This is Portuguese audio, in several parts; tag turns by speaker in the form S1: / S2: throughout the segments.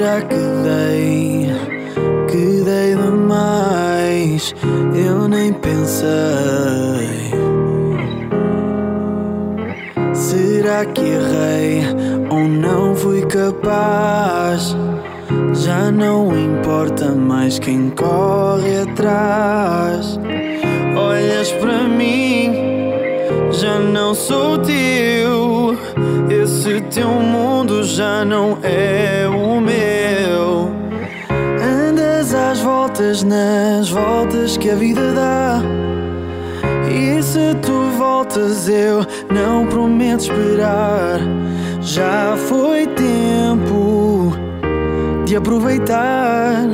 S1: Será que dei, que dei demais? Eu nem pensei. Será que errei ou não fui capaz? Já não importa mais quem corre atrás. Olhas para mim, já não sou teu. Esse teu mundo já não é o meu. Andas às voltas, nas voltas que a vida dá. E se tu voltas, eu não prometo esperar. Já foi tempo de aproveitar.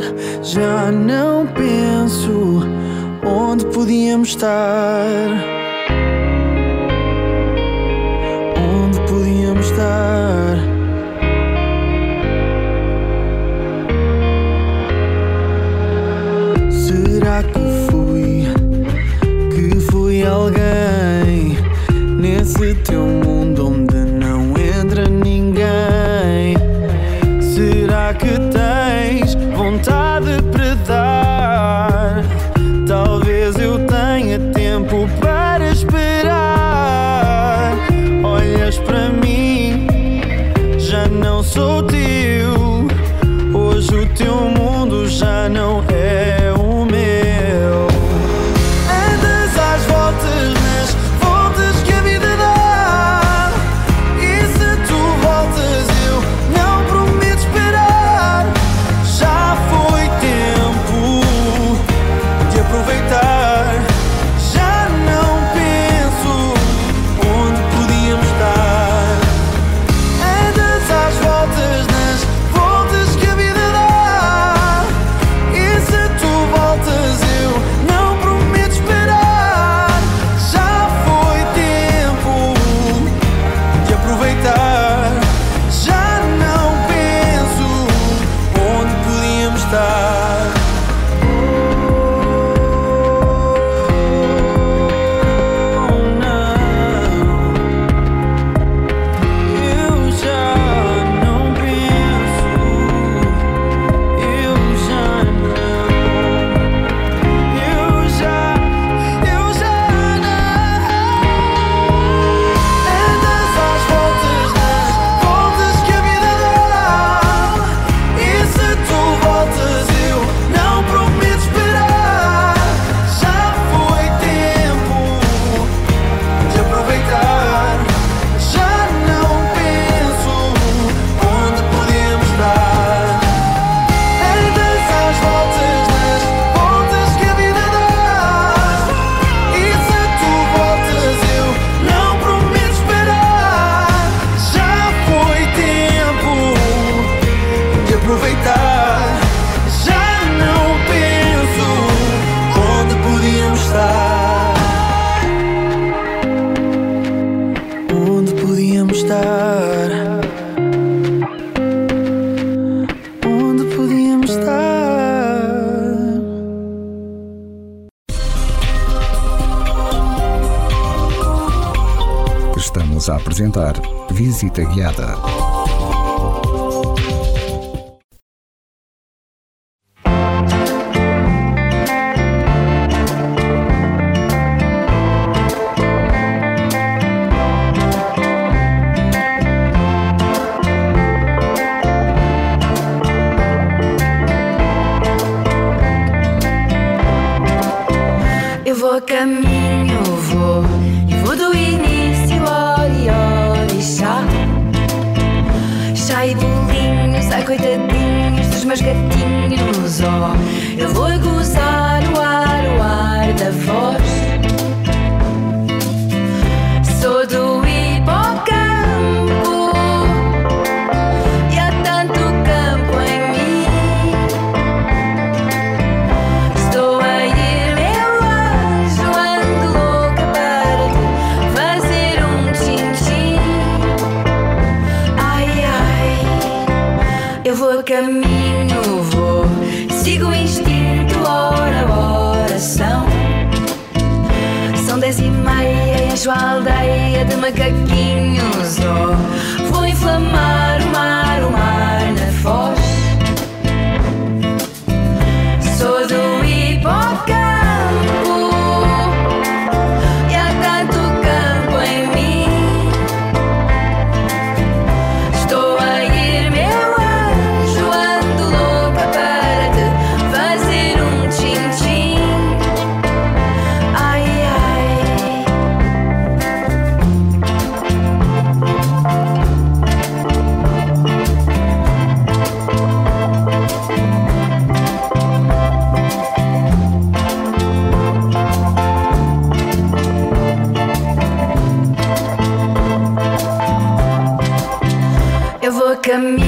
S1: Já não penso onde podíamos estar. Onde podíamos estar. Será que fui? Que fui alguém nesse teu mundo
S2: visita guiada.
S3: Eu vou caminhar. Aldeia de Eu vou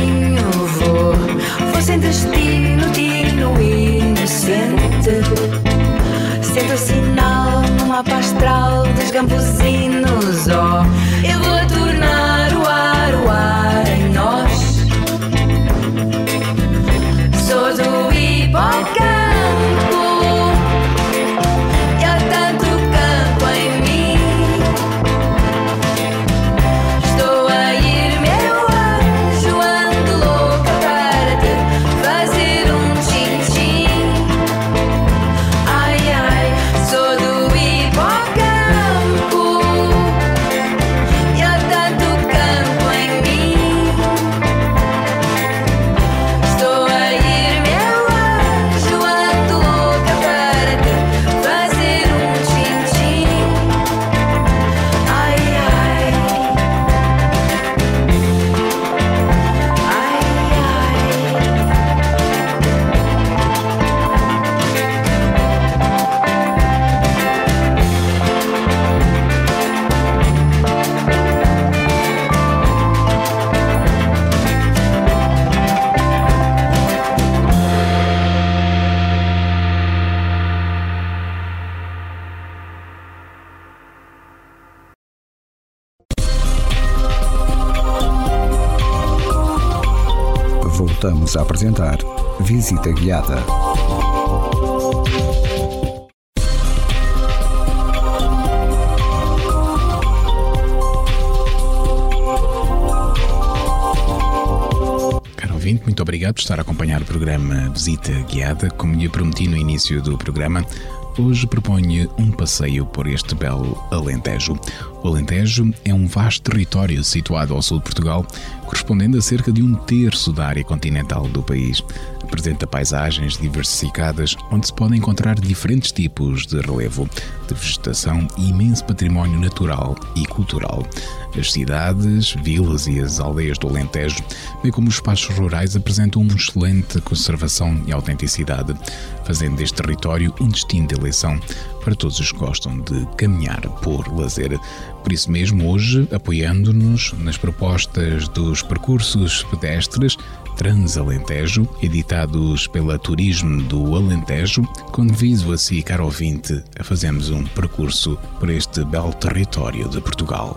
S2: apresentar Visita Guiada.
S4: Caro ouvinte, muito obrigado por estar a acompanhar o programa Visita Guiada. Como lhe prometi no início do programa, hoje proponho um passeio por este belo Alentejo. O Alentejo é um vasto território situado ao sul de Portugal, correspondendo a cerca de um terço da área continental do país. Apresenta paisagens diversificadas, onde se podem encontrar diferentes tipos de relevo, de vegetação e imenso património natural e cultural. As cidades, vilas e as aldeias do Alentejo, bem como os espaços rurais, apresentam uma excelente conservação e autenticidade, fazendo deste território um destino de eleição para todos os que gostam de caminhar por lazer. Por isso mesmo, hoje, apoiando-nos nas propostas dos percursos pedestres Transalentejo, editados pela Turismo do Alentejo, convido a si, caro ouvinte, a fazermos um percurso por este belo território de Portugal.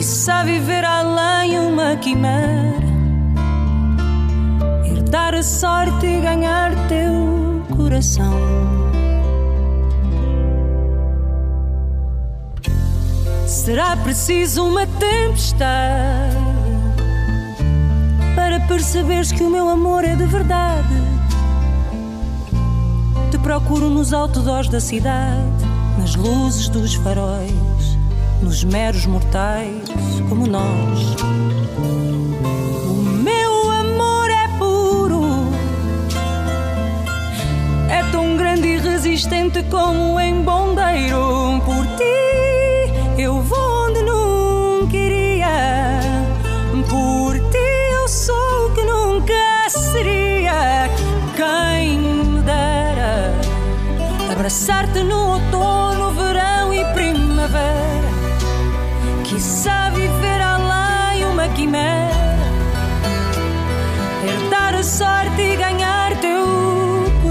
S5: Quiçá viver além uma quimera, herdar a sorte e ganhar teu coração. Será preciso uma tempestade para perceberes que o meu amor é de verdade. Te procuro nos outdoors da cidade, nas luzes dos faróis, nos meros mortais como nós. O meu amor é puro, é tão grande e resistente como um embondeiro. Por ti eu vou onde nunca iria, por ti eu sou o que nunca seria. Quem me dera abraçar-te no outono,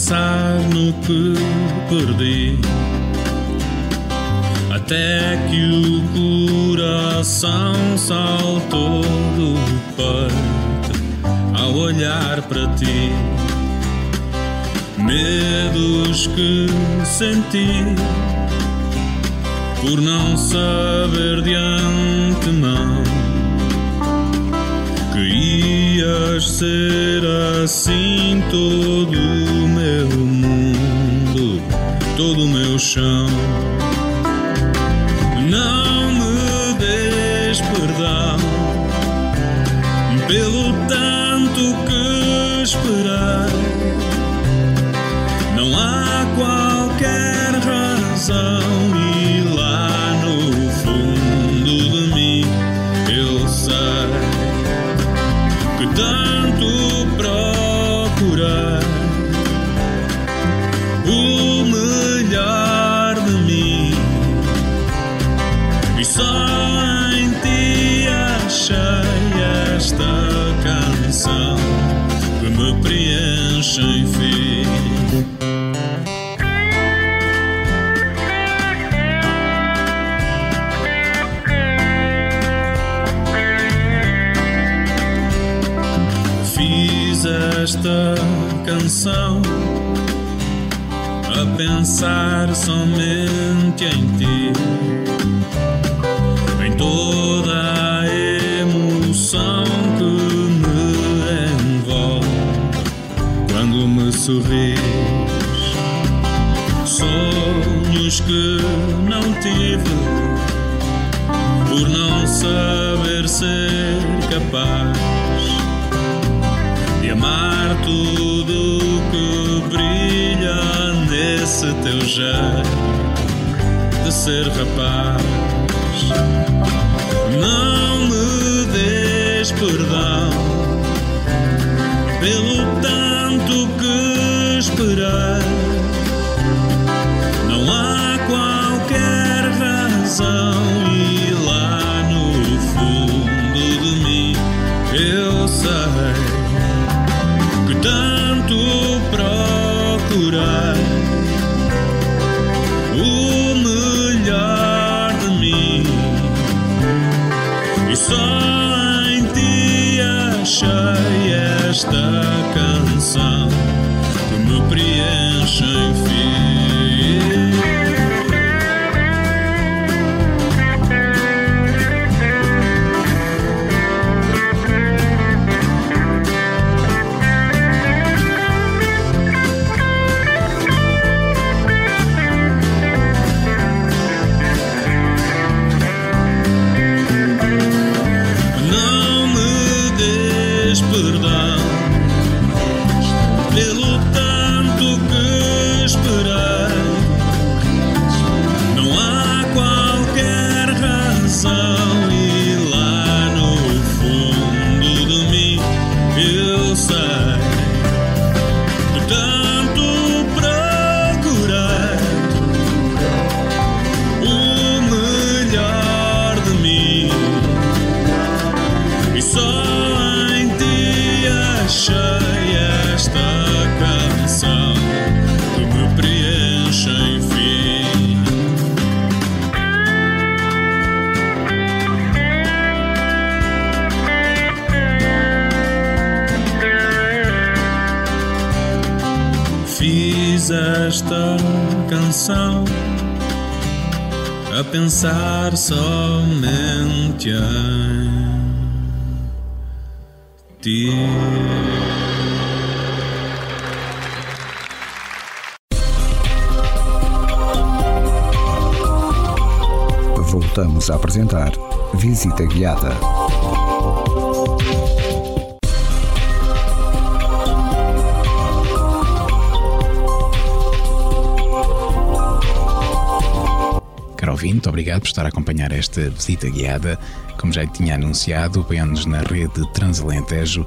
S6: Pensar no que perdi. Até que o coração saltou do peito ao olhar para ti. Medos que senti por não saber de antemão que ias ser assim todo todo o meu chão. Não me des perdão pelo tanto que esperar. Não há qualquer razão. Ti.
S2: Voltamos a apresentar Visita Guiada.
S4: Ouvinte, obrigado por estar a acompanhar esta visita guiada. Como já tinha anunciado, apoiando-nos na rede Transalentejo,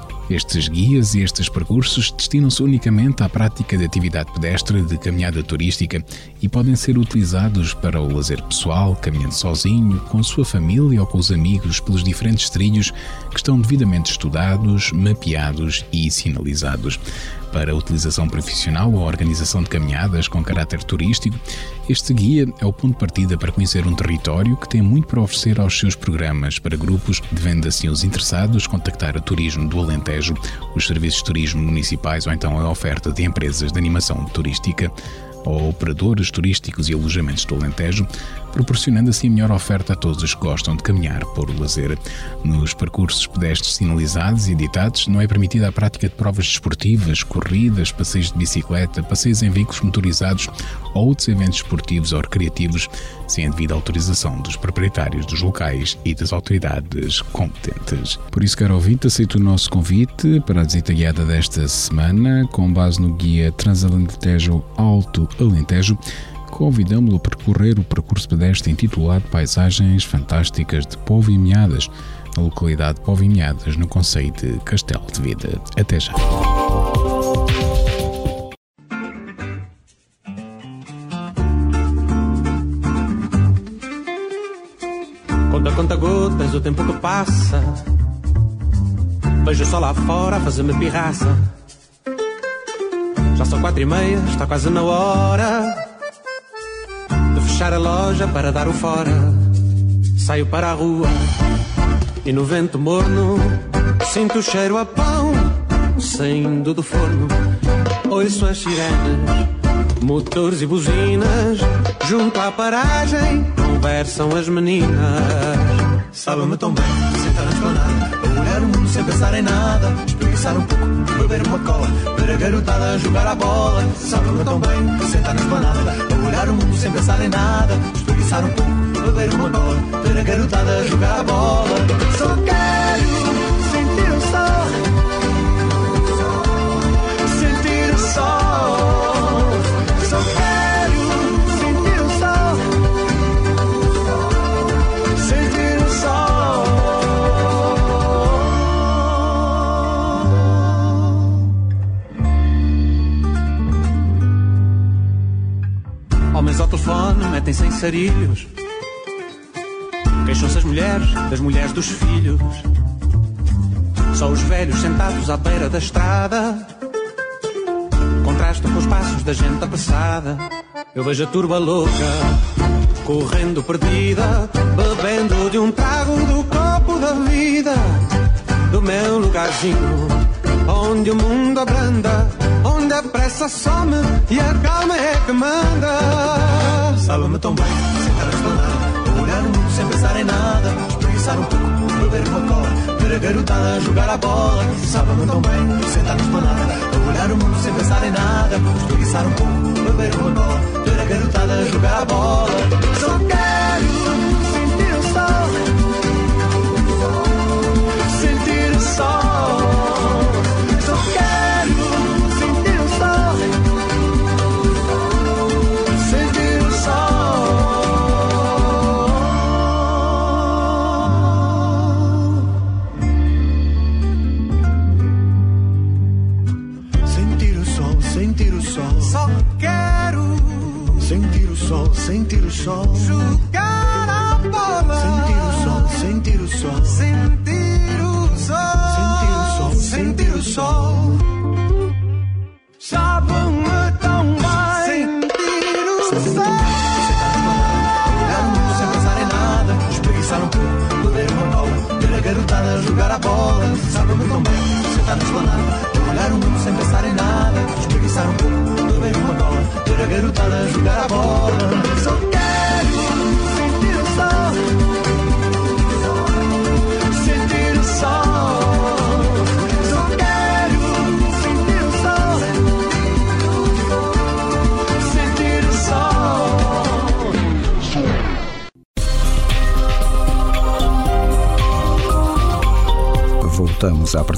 S4: Estes guias e estes percursos destinam-se unicamente à prática de atividade pedestre de caminhada turística e podem ser utilizados para o lazer pessoal, caminhando sozinho, com a sua família ou com os amigos pelos diferentes trilhos que estão devidamente estudados, mapeados e sinalizados. Para utilização profissional ou organização de caminhadas com caráter turístico, este guia é o ponto de partida para conhecer um território que tem muito para oferecer aos seus programas. Para grupos, devendo assim os interessados contactar o Turismo do Alentejo, os serviços de turismo municipais ou então a oferta de empresas de animação turística ou operadores turísticos e alojamentos do Alentejo, proporcionando assim a melhor oferta a todos os que gostam de caminhar por lazer. Nos percursos pedestres sinalizados e editados, não é permitida a prática de provas desportivas, corridas, passeios de bicicleta, passeios em veículos motorizados ou outros eventos esportivos ou recreativos, sem a devida autorização dos proprietários dos locais e das autoridades competentes. Por isso, caro ouvinte, aceito o nosso convite para a visita guiada desta semana, com base no guia Transalentejo Alto Alentejo, convidamos-lo a percorrer o percurso pedestre intitulado Paisagens Fantásticas de Povo e Meadas, na localidade de Povo e Meadas, no Conceito de Castelo de Vida. Até já.
S7: Conta, conta gotas, o tempo que passa. Vejo só lá fora fazer-me pirraça. Já são quatro e meia, está quase na hora fechar a loja para dar o fora. Saio para a rua e no vento morno sinto o cheiro a pão saindo do forno. Ouço as sirenes, motores e buzinas. Junto à paragem conversam as meninas. Sabe-me tão bem, sentar na esplanada, olhar o mundo sem pensar em nada, espreguiçar um pouco, beber uma cola, ver a garotada jogar a bola. Sabe-me tão bem, sentar na esplanada, olhar o mundo sem pensar em nada, espreguiçar um pouco, beber uma cola, ver a garotada jogar a bola. Só quero Telefone metem-se em sarilhos. Queixam-se as mulheres das mulheres dos filhos. Só os velhos sentados à beira da estrada contrastam com os passos da gente apressada. Eu vejo a turba louca, correndo perdida, bebendo de um trago do copo da vida, do meu lugarzinho, onde o mundo abranda, onde a pressa some e a calma é que manda. Sabe-me tão bem, sentar na esplanada,
S8: olhar o mundo sem pensar em nada, espreguiçar um pouco, beber uma cola, ver a garotada jogar a bola. Sabe-me tão bem, sentar na esplanada, olhar o mundo sem pensar em nada, espreguiçar um pouco, beber uma cola, ver a garotada jogar a bola.
S7: Só quero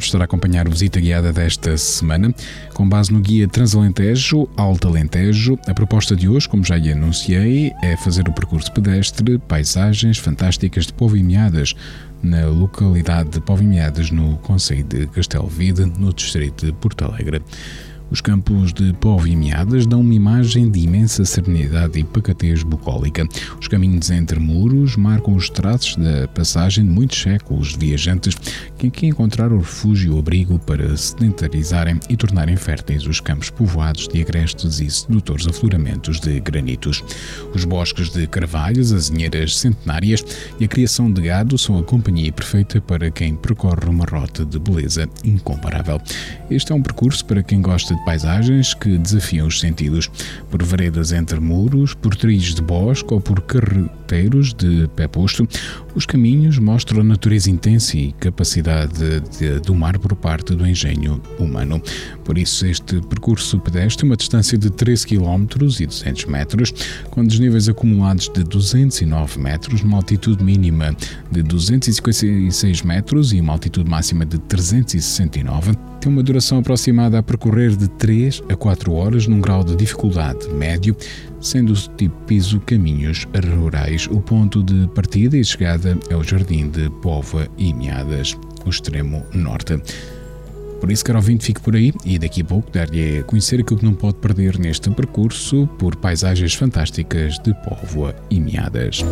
S9: Ouvinte, muito obrigado por estar a acompanhar a visita guiada desta semana. Com base no guia Transalentejo, Alto Alentejo, a proposta de hoje, como já lhe anunciei, é fazer o percurso pedestre Paisagens Fantásticas de Povo e Meadas, na localidade de Povo e Meadas, no Conselho de Castelvide, no distrito de Porto Alegre. Os campos de Povo e Meadas dão uma imagem de imensa serenidade e pacatez bucólica. Os caminhos entre muros marcam os traços da passagem de muitos séculos de viajantes que aqui encontraram refúgio e abrigo para sedentarizarem e tornarem férteis os campos povoados de agrestes e sedutores afloramentos de granitos. Os bosques de carvalhos, azinheiras centenárias e a criação de gado são a companhia perfeita para quem percorre uma rota de beleza incomparável. Este é um percurso para quem gosta de paisagens que desafiam os sentidos, por veredas entre muros, por trilhos de bosque ou por carreteiros de pé posto, os caminhos mostram a natureza intensa e capacidade de, do mar por parte do engenho humano. Por isso, este percurso pedestre, uma distância de 13 km e 200 metros, com desníveis acumulados de 209 metros, uma altitude mínima de 256 metros e uma altitude máxima de 369, tem uma duração aproximada a percorrer de 3 a 4 horas num grau de dificuldade médio, sendo o tipo piso caminhos rurais. O ponto de partida e chegada é o Jardim de Pova e Meadas, o extremo norte. Por isso, caro ouvinte, fique por aí e daqui a pouco dar-lhe a conhecer aquilo que não pode perder neste percurso por paisagens fantásticas de Póvoa e Meadas.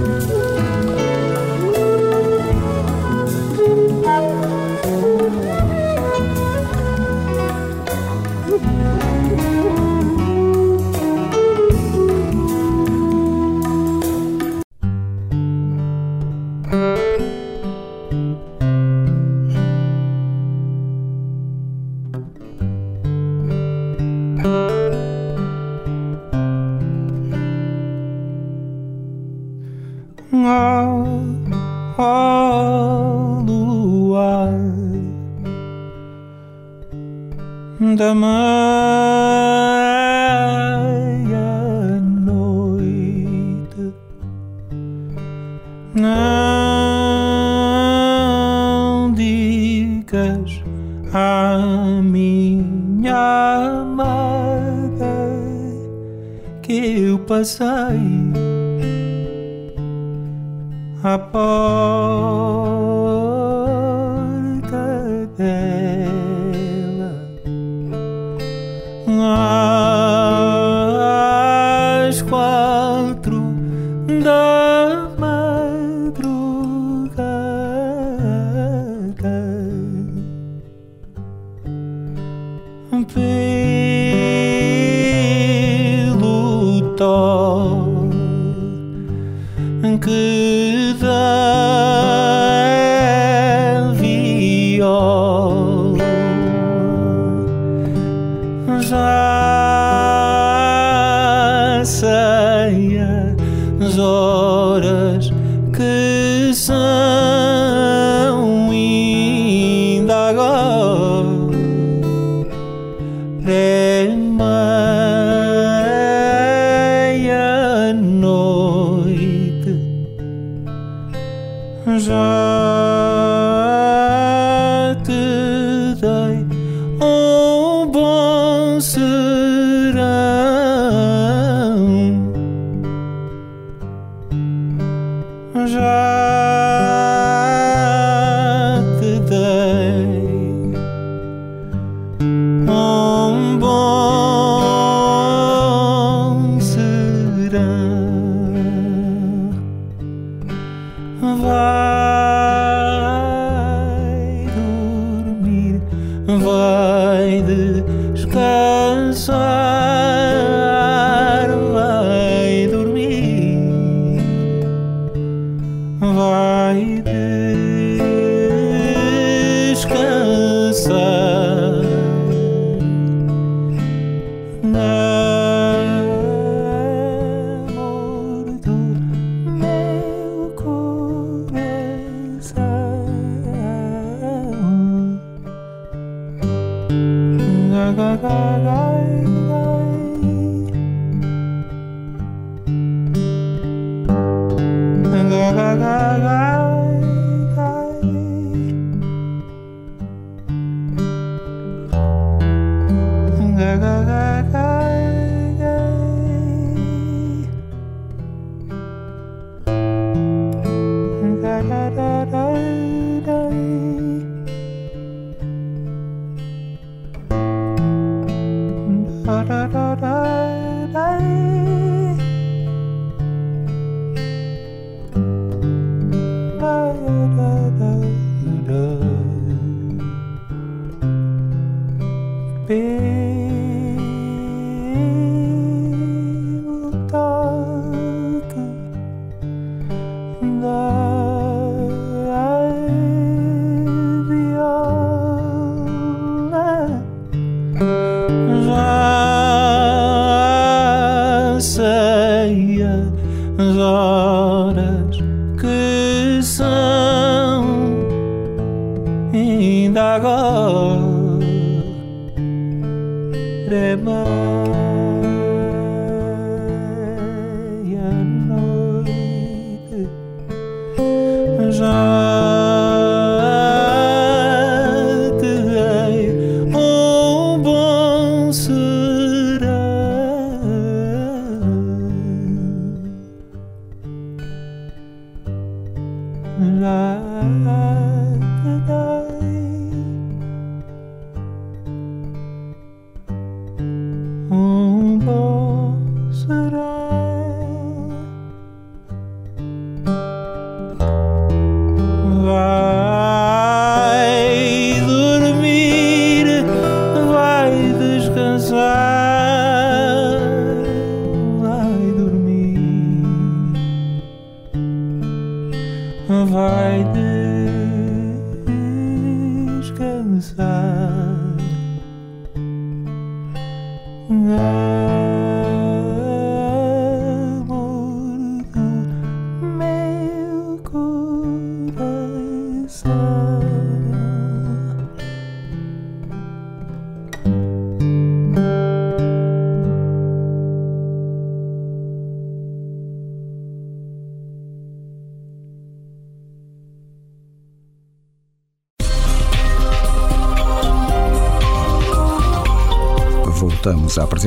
S2: Voltamos a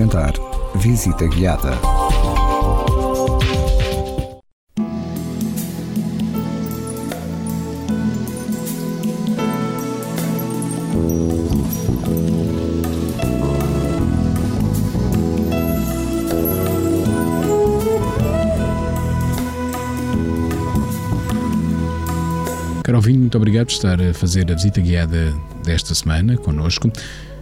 S2: apresentar Visita Guiada.
S4: Caro ouvinte, muito obrigado por estar a fazer a visita guiada desta semana connosco.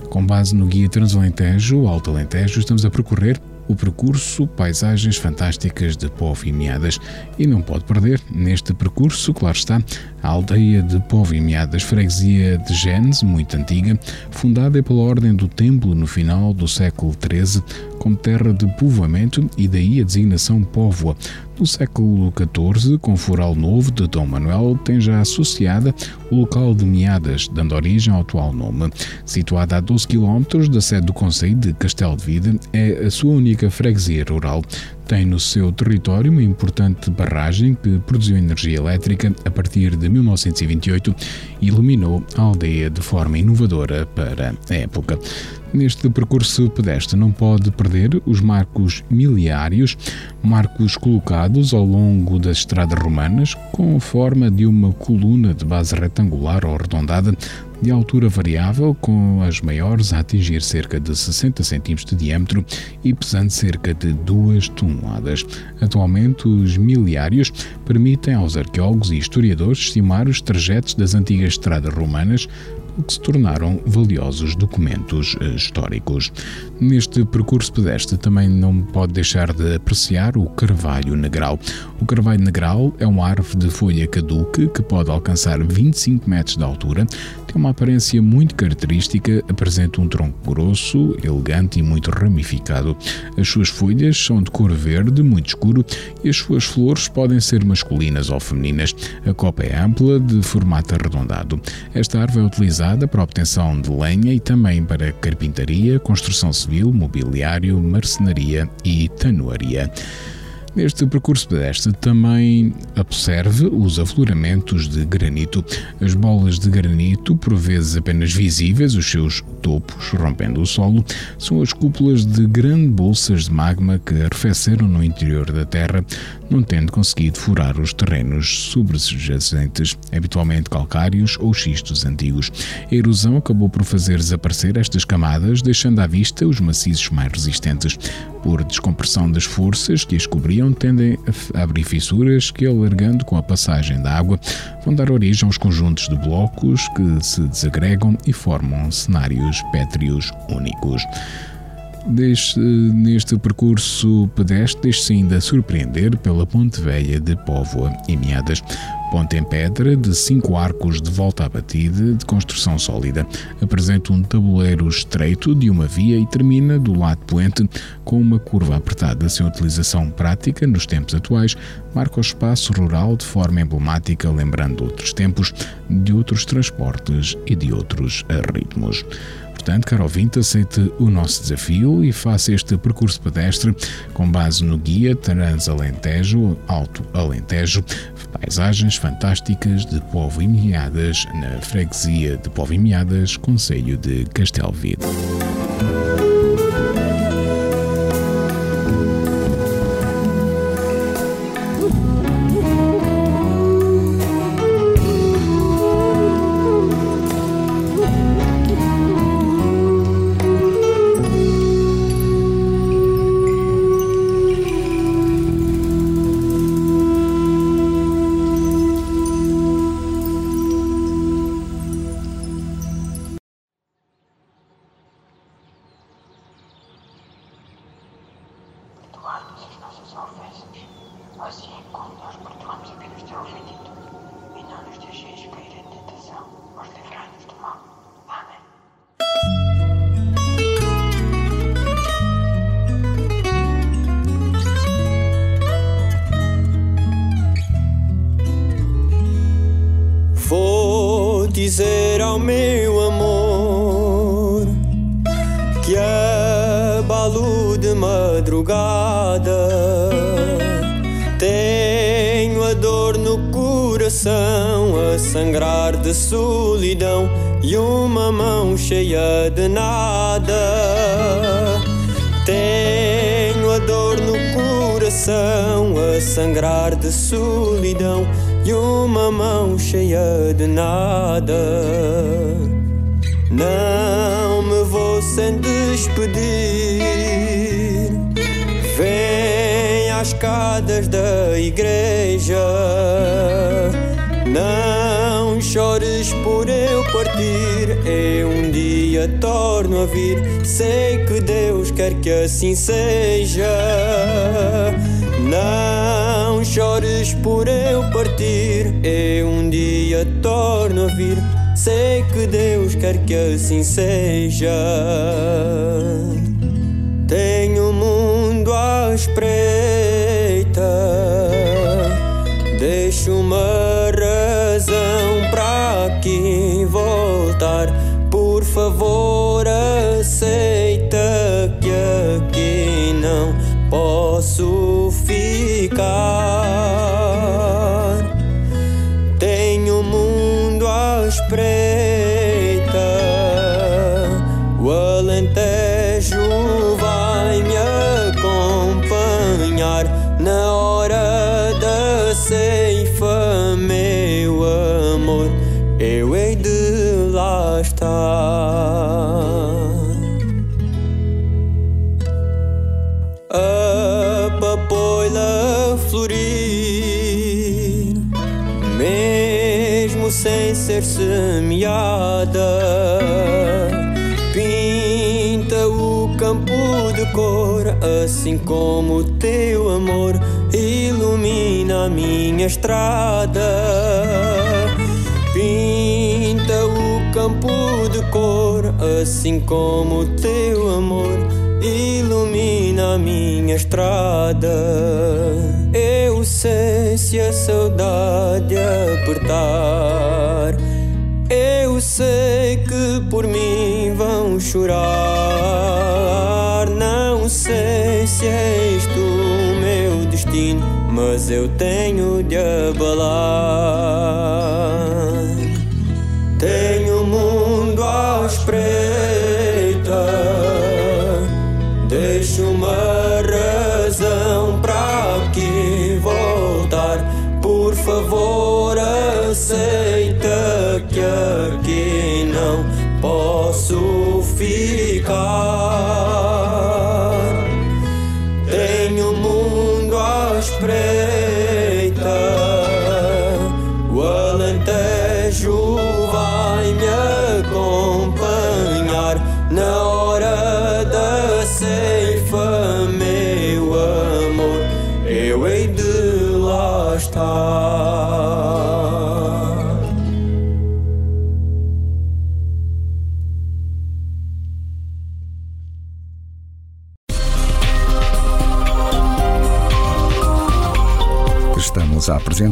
S4: Com base no Guia Transalentejo, Alto Alentejo, estamos a percorrer o percurso Paisagens Fantásticas de Povo e. E não pode perder, neste percurso, claro está, a aldeia de Povo Meadas, freguesia de Genes, muito antiga, fundada pela Ordem do Templo no final do século XIII, como terra de povoamento e daí a designação Póvoa. No século XIV, com Foral Novo de Dom Manuel, tem já associada o local de Meadas, dando origem ao atual nome. Situada a 12 km da sede do Conselho de Castelo de Vida, é a sua única freguesia rural tem no seu território uma importante barragem que produziu energia elétrica a partir de 1928 e iluminou a aldeia de forma inovadora para a época. Neste percurso pedestre não pode perder os marcos miliários, marcos colocados ao longo das estradas romanas com forma de uma coluna de base retangular ou arredondada de altura variável, com as maiores a atingir cerca de 60 cm de diâmetro e pesando cerca de 2 toneladas. Atualmente, os miliários permitem aos arqueólogos e historiadores estimar os trajetos das antigas estradas romanas que se tornaram valiosos documentos eh, históricos. Neste percurso pedestre também não pode deixar de apreciar o carvalho negral. O carvalho negral é uma árvore de folha caduca que pode alcançar 25 metros de altura, tem uma aparência muito característica, apresenta um tronco grosso, elegante e muito ramificado. As suas folhas são de cor verde, muito escuro, e as suas flores podem ser masculinas ou femininas. A copa é ampla, de formato arredondado. Esta árvore é utilizada para a obtenção de lenha e também para carpintaria, construção civil, mobiliário, marcenaria e tanoaria. Neste percurso pedestre também observe os afloramentos de granito. As bolas de granito, por vezes apenas visíveis, os seus topos rompendo o solo, são as cúpulas de grandes bolsas de magma que arrefeceram no interior da Terra, não tendo conseguido furar os terrenos sobrejacentes, habitualmente calcários ou xistos antigos. A erosão acabou por fazer desaparecer estas camadas, deixando à vista os maciços mais resistentes. Por descompressão das forças que as cobriam, tendem a abrir fissuras que, alargando com a passagem da água, vão dar origem aos conjuntos de blocos que se desagregam e formam cenários pétreos únicos. Deixe, neste percurso pedestre, deixe-se ainda surpreender pela Ponte Velha de Póvoa e Meadas. Ponte em pedra de cinco arcos de volta à batida, de construção sólida. Apresenta um tabuleiro estreito de uma via e termina do lado poente com uma curva apertada. Sem utilização prática nos tempos atuais, marca o espaço rural de forma emblemática, lembrando outros tempos, de outros transportes e de outros ritmos. Portanto, caro ouvinte, aceite o nosso desafio e faça este percurso pedestre com base no guia Transalentejo Alto Alentejo, paisagens fantásticas de Povo e Meadas na freguesia de Povo e Meadas, Conselho de Castelvide.
S10: Dizer ao meu amor que abalo de madrugada. Tenho a dor no coração a sangrar de solidão e uma mão cheia de nada. Tenho a dor no coração a sangrar de solidão e uma mão cheia de nada. Não me vou sem despedir. Vem às escadas da igreja. Não chores por eu partir. Eu um dia torno a vir. Sei que Deus quer que assim seja. Não chores por eu partir. Eu um dia torno a vir. Sei que Deus quer que assim seja. Mundo à cor, assim como teu amor ilumina a minha estrada. Pinta o campo de cor, assim como teu amor ilumina a minha estrada. Eu sei se a saudade apertar. Eu sei que por mim vão chorar. Isto o meu destino, mas eu tenho de abalar.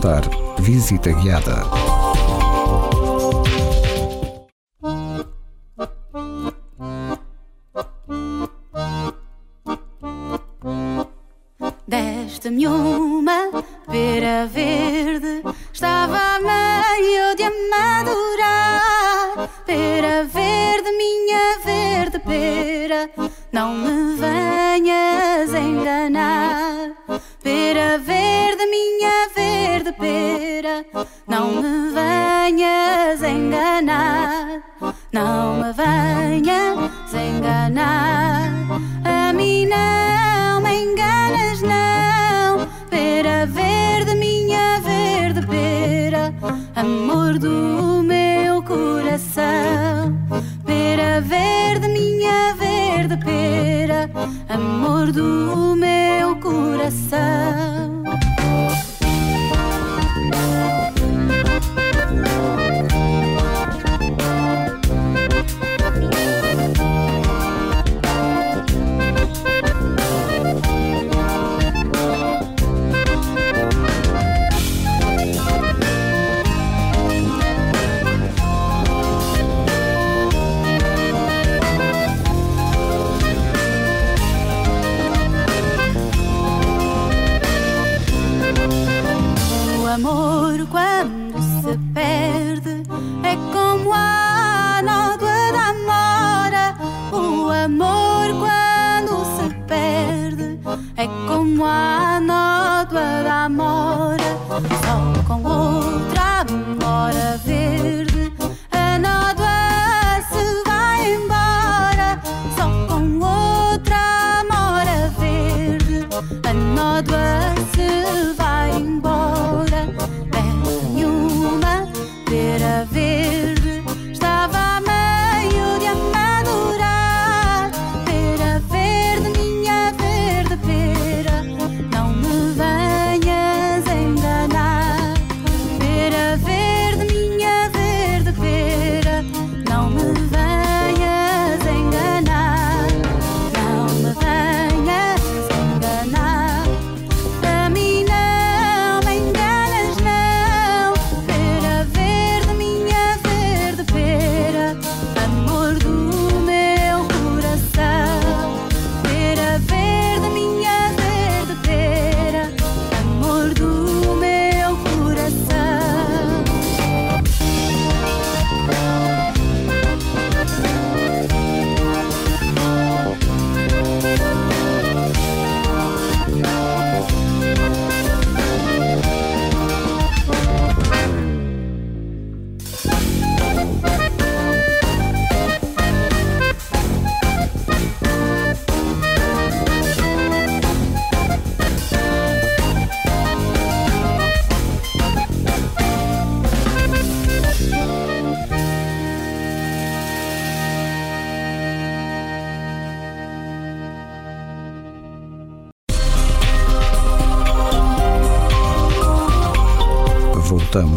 S2: Apresentar Visita Guiada.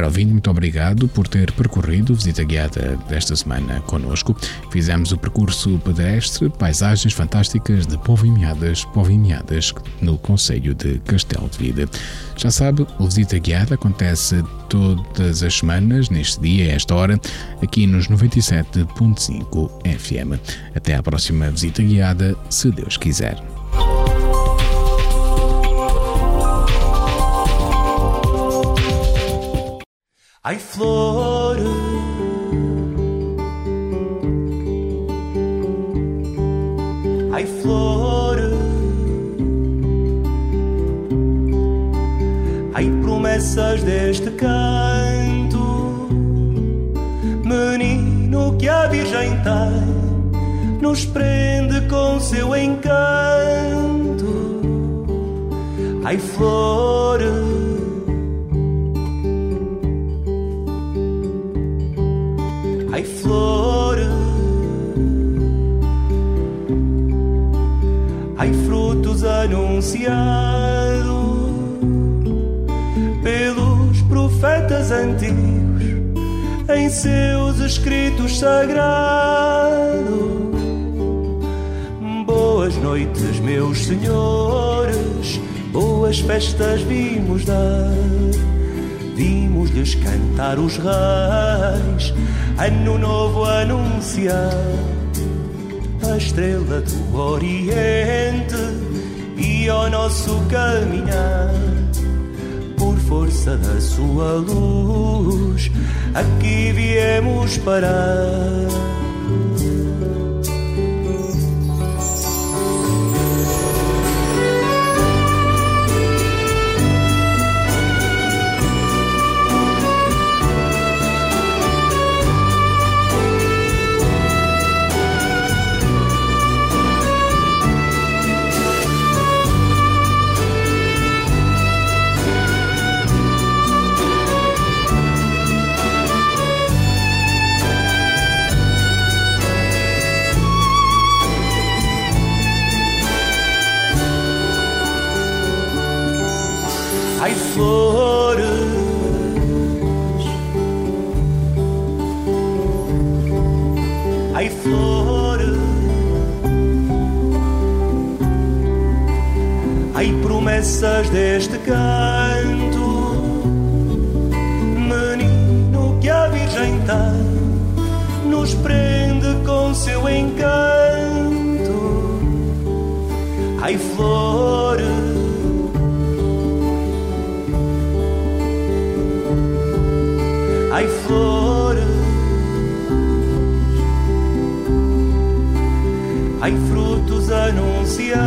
S4: Caro ouvinte, muito obrigado por ter percorrido a visita guiada desta semana connosco. Fizemos o percurso pedestre, paisagens fantásticas de Povinhadas, Povinhadas, no Conselho de Castelo de Vida. Já sabe, o visita guiada acontece todas as semanas, neste dia, a esta hora, aqui nos 97.5 FM. Até à próxima visita guiada, se Deus quiser.
S8: Ai flor. Ai flor. Ai promessas deste canto Menino que a Virgem tem Nos prende com seu encanto. Ai flor
S11: Ai, flores, ai, frutos anunciados pelos profetas antigos em seus escritos sagrados. Boas noites, meus senhores, boas festas vimos dar. Vimos-lhes cantar os reis, ano novo anunciar. A estrela do Oriente e ao nosso caminhar. Por força da sua luz, aqui viemos parar. Ai, flores, ai, promessas deste canto, menino que a Virgem tem, nos prende com seu encanto. Ai, flores. ai flores, frutos anunciados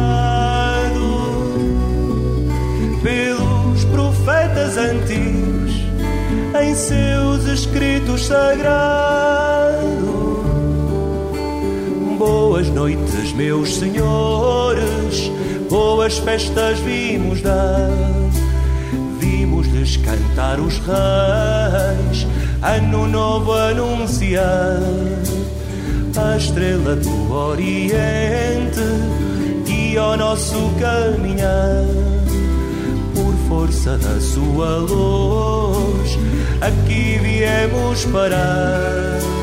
S11: pelos profetas antigos em seus escritos sagrados. Boas noites, meus senhores, boas festas vimos dar. Vimos-lhes cantar os reis, ano novo anunciar. A estrela do Oriente e ao nosso caminhar. Por força da sua luz, aqui viemos parar.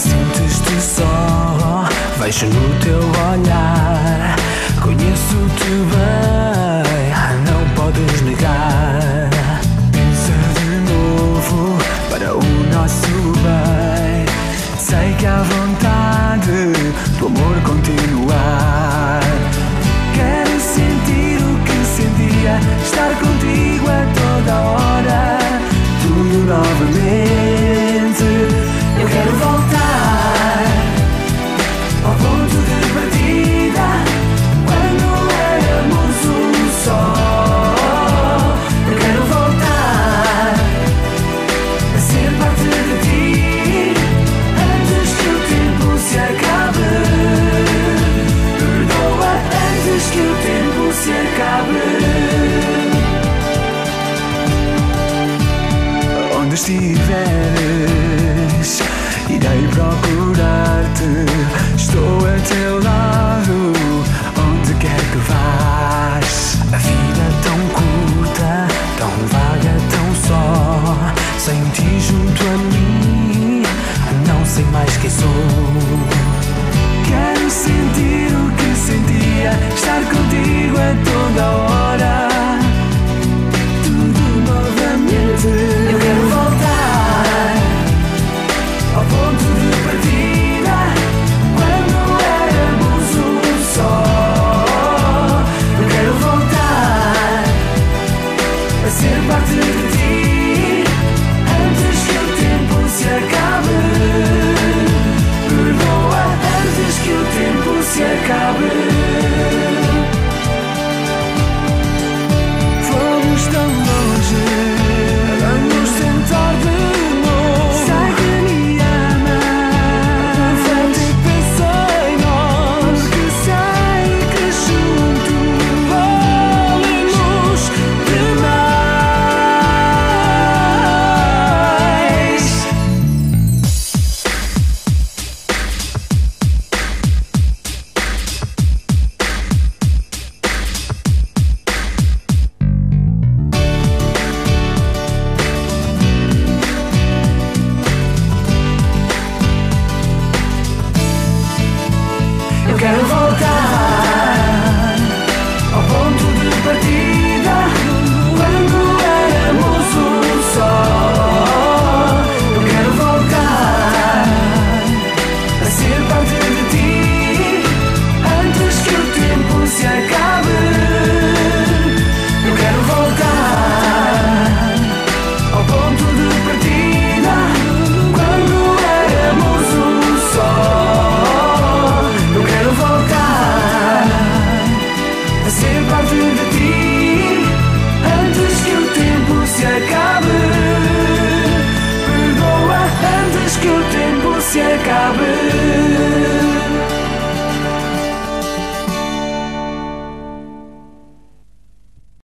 S12: Sentes-te só, vejo no teu olhar. Conheço-te bem,